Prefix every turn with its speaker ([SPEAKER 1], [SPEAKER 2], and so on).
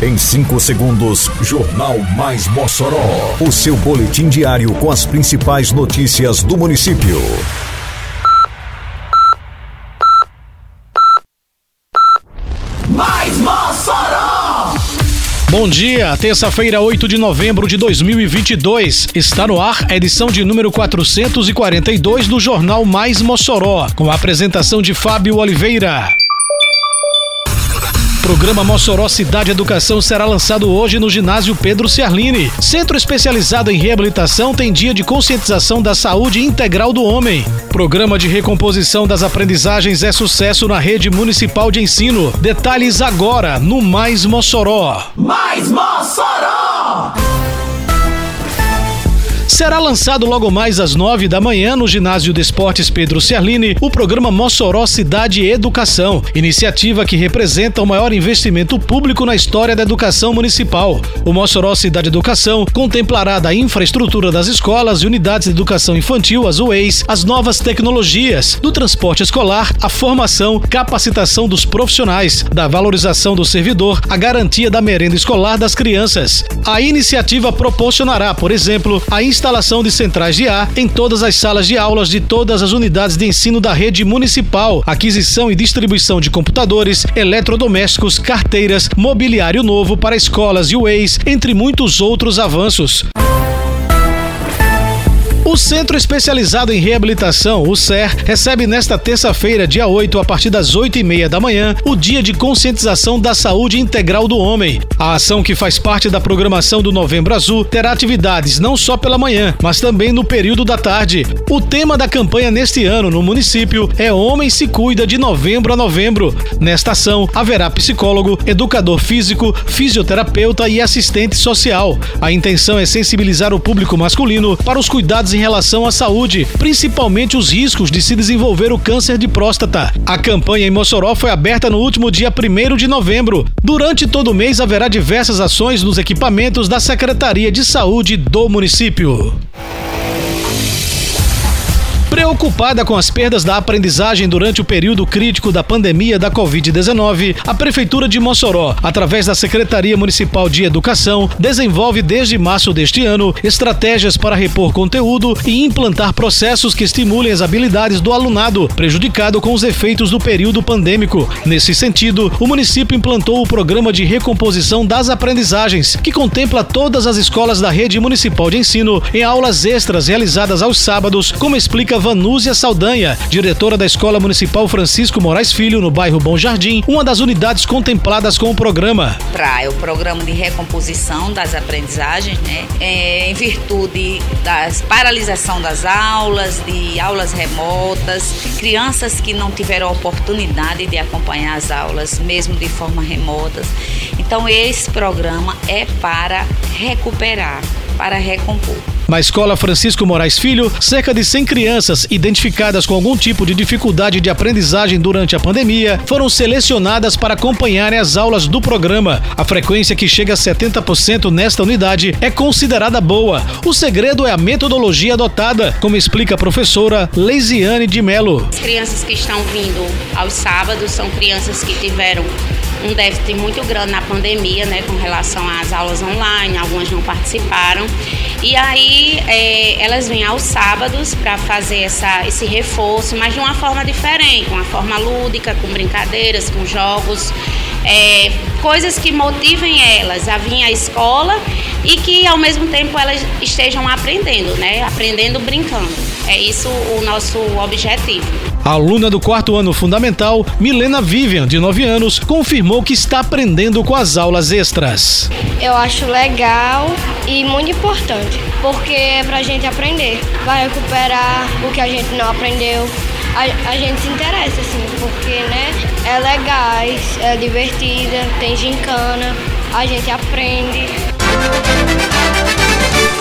[SPEAKER 1] Em 5 segundos, Jornal Mais Mossoró. O seu boletim diário com as principais notícias do município.
[SPEAKER 2] Mais Mossoró!
[SPEAKER 3] Bom dia, terça-feira, 8 de novembro de 2022. Está no ar a edição de número 442 do Jornal Mais Mossoró, com a apresentação de Fábio Oliveira programa Mossoró Cidade Educação será lançado hoje no ginásio Pedro Ciarline. Centro especializado em reabilitação tem dia de conscientização da saúde integral do homem. Programa de recomposição das aprendizagens é sucesso na rede municipal de ensino. Detalhes agora no Mais Mossoró.
[SPEAKER 2] Mais Mossoró!
[SPEAKER 3] Será lançado logo mais às nove da manhã no Ginásio de Esportes Pedro Ciarline o programa Mossoró Cidade Educação, iniciativa que representa o maior investimento público na história da educação municipal. O Mossoró Cidade Educação contemplará da infraestrutura das escolas e unidades de educação infantil, as UEIs, as novas tecnologias, do transporte escolar, a formação, capacitação dos profissionais, da valorização do servidor, a garantia da merenda escolar das crianças. A iniciativa proporcionará, por exemplo, a instalação de centrais de ar em todas as salas de aulas de todas as unidades de ensino da rede municipal, aquisição e distribuição de computadores, eletrodomésticos, carteiras, mobiliário novo para escolas e UEIs, entre muitos outros avanços. O Centro Especializado em Reabilitação, o CER, recebe nesta terça-feira, dia 8, a partir das 8 e meia da manhã, o Dia de Conscientização da Saúde Integral do Homem. A ação que faz parte da programação do Novembro Azul terá atividades não só pela manhã, mas também no período da tarde. O tema da campanha neste ano no município é Homem se Cuida de novembro a novembro. Nesta ação, haverá psicólogo, educador físico, fisioterapeuta e assistente social. A intenção é sensibilizar o público masculino para os cuidados em relação à saúde, principalmente os riscos de se desenvolver o câncer de próstata. A campanha em Mossoró foi aberta no último dia 1 de novembro. Durante todo o mês haverá diversas ações nos equipamentos da Secretaria de Saúde do município. Preocupada com as perdas da aprendizagem durante o período crítico da pandemia da Covid-19, a Prefeitura de Mossoró, através da Secretaria Municipal de Educação, desenvolve desde março deste ano estratégias para repor conteúdo e implantar processos que estimulem as habilidades do alunado, prejudicado com os efeitos do período pandêmico. Nesse sentido, o município implantou o programa de recomposição das aprendizagens, que contempla todas as escolas da rede municipal de ensino em aulas extras realizadas aos sábados, como explica Vanúzia Saldanha, diretora da Escola Municipal Francisco Moraes Filho, no bairro Bom Jardim, uma das unidades contempladas com o programa.
[SPEAKER 4] Pra, é o programa de recomposição das aprendizagens, né? É, em virtude da paralisação das aulas, de aulas remotas, crianças que não tiveram oportunidade de acompanhar as aulas, mesmo de forma remota. Então, esse programa é para recuperar, para recompor.
[SPEAKER 3] Na Escola Francisco Moraes Filho, cerca de 100 crianças identificadas com algum tipo de dificuldade de aprendizagem durante a pandemia foram selecionadas para acompanharem as aulas do programa. A frequência que chega a 70% nesta unidade é considerada boa. O segredo é a metodologia adotada, como explica a professora Leisiane de Melo.
[SPEAKER 5] As crianças que estão vindo aos sábados são crianças que tiveram um déficit muito grande na pandemia, né, com relação às aulas online, algumas não participaram. E aí é, elas vêm aos sábados para fazer essa, esse reforço, mas de uma forma diferente, uma forma lúdica, com brincadeiras, com jogos, é, coisas que motivem elas a vir à escola e que ao mesmo tempo elas estejam aprendendo, né? Aprendendo brincando. É isso o nosso objetivo.
[SPEAKER 3] A aluna do quarto ano fundamental, Milena Vivian, de 9 anos, confirmou que está aprendendo com as aulas extras.
[SPEAKER 6] Eu acho legal e muito importante, porque é pra gente aprender. Vai recuperar o que a gente não aprendeu. A, a gente se interessa, assim, porque, né, é legal, é divertida, tem gincana, a gente aprende.